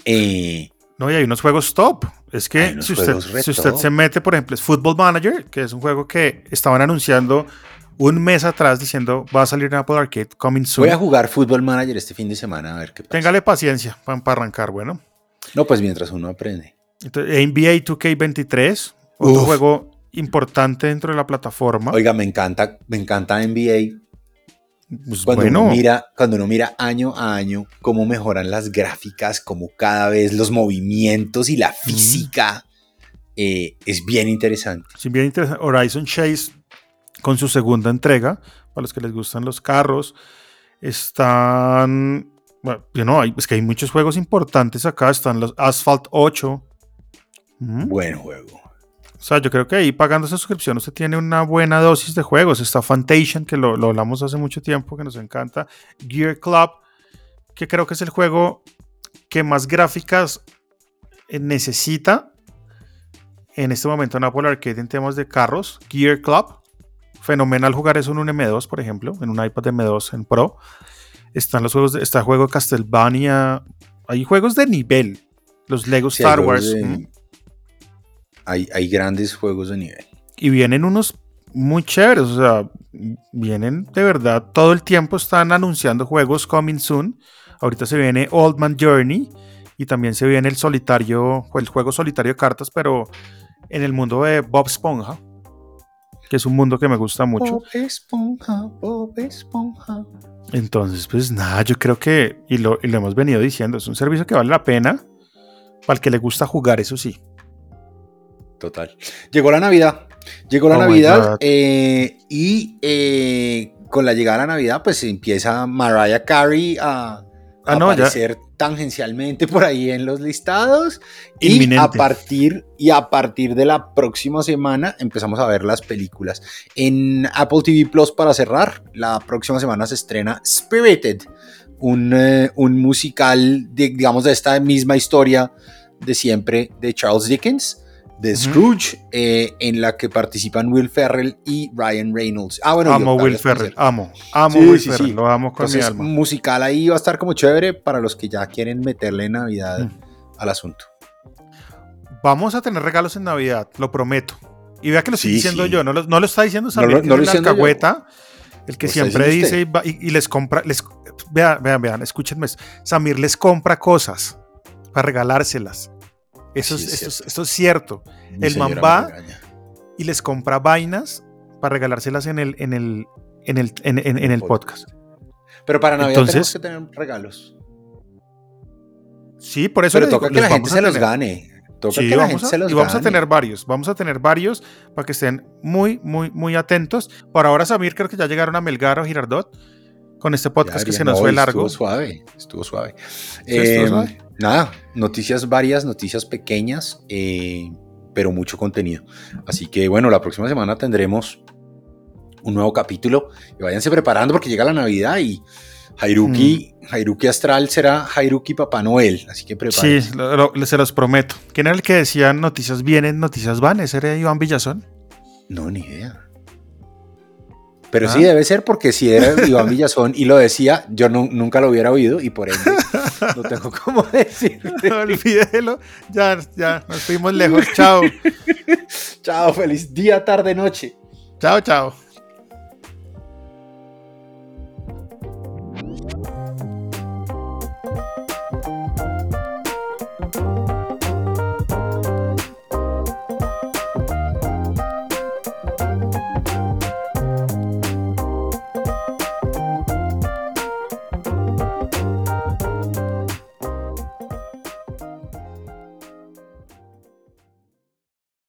Eh, no, y hay unos juegos top. Es que si usted, si usted se mete, por ejemplo, es Football Manager, que es un juego que estaban anunciando un mes atrás diciendo va a salir en Apple Arcade coming soon. Voy a jugar Football Manager este fin de semana a ver qué pasa. Téngale paciencia para, arrancar, bueno. No, pues mientras uno aprende. NBA 2K23, otro juego importante dentro de la plataforma. Oiga, me encanta, me encanta NBA. Pues cuando, uno mira, cuando uno mira año a año cómo mejoran las gráficas, cómo cada vez los movimientos y la física, eh, es bien interesante. Sí, bien interesante. Horizon Chase con su segunda entrega, para los que les gustan los carros. Están, bueno, hay, es que hay muchos juegos importantes acá, están los Asphalt 8. Buen juego. O sea, yo creo que ahí pagando esa suscripción usted tiene una buena dosis de juegos. Está Fantation, que lo, lo hablamos hace mucho tiempo, que nos encanta. Gear Club, que creo que es el juego que más gráficas eh, necesita en este momento en Apple Arcade en temas de carros. Gear Club fenomenal jugar eso en un M2, por ejemplo, en un iPad M2 en Pro. Están los juegos, de, está el juego de Castlevania. Hay juegos de nivel. Los Lego Star Wars. hay, hay grandes juegos de nivel. Y vienen unos muy chéveres, o sea, vienen de verdad, todo el tiempo están anunciando juegos coming soon. Ahorita se viene Old Man Journey y también se viene el solitario, el juego solitario de cartas, pero en el mundo de Bob Esponja que es un mundo que me gusta mucho. Bob Esponja, Bob Esponja. Entonces, pues nada, yo creo que, y lo, hemos venido diciendo, es un servicio que vale la pena para el que le gusta jugar, eso sí. Total. Llegó la Navidad. Llegó la oh Navidad eh, y eh, con la llegada de la Navidad, pues empieza Mariah Carey a, ah, aparecer tangencialmente por ahí en los listados. Y a, partir, y a partir de la próxima semana empezamos a ver las películas. En Apple TV Plus, para cerrar, la próxima semana se estrena Spirited, un, eh, un musical, de, digamos, de esta misma historia de siempre de Charles Dickens de Scrooge, eh, en la que participan Will Ferrell y Ryan Reynolds. Ah, bueno, amo Will Ferrell, amo, amo Will Ferrell, lo amo con mi alma. Musical ahí va a estar como chévere para los que ya quieren meterle Navidad mm. al asunto. Vamos a tener regalos en Navidad, lo prometo. Y vea que lo estoy diciendo yo, no lo, no lo, está diciendo Samir, no, alcahueta, el que siempre dice y, les compra, les, vean, vean, vean, escúchenme, Samir les compra cosas para regalárselas. Eso, es, cierto. el man va y les compra vainas para regalárselas en el, en el, en el, en, el podcast. Pero para Navidad tenemos que tener regalos. Sí, por eso Pero toca que la gente se los gane. Toca que la gente se los y vamos a tener varios, vamos a tener varios para que estén muy, muy, muy atentos. Por ahora, Samir, creo que ya llegaron a Melgar o Girardot con este podcast que se nos fue largo. Estuvo suave, estuvo suave. estuvo em, suave nada, noticias varias, noticias pequeñas, eh, pero mucho contenido. Así que bueno, la próxima semana tendremos un nuevo capítulo y váyanse preparando porque llega la Navidad y Hairuki, mm. Astral será Hairuki Papá Noel, así que prepárense. Sí, se los prometo. ¿Quién era el que decía noticias vienen, noticias van? ¿Ese era Iván Villazón? No, ni idea. Pero sí debe ser porque si era Iván Villazón y lo decía, yo nunca lo hubiera oído y por ende no tengo cómo *laughs* decir. Olvídelo, ya, ya, nos fuimos lejos. Chao. *laughs* chao, feliz día, tarde, noche. Chao, chao.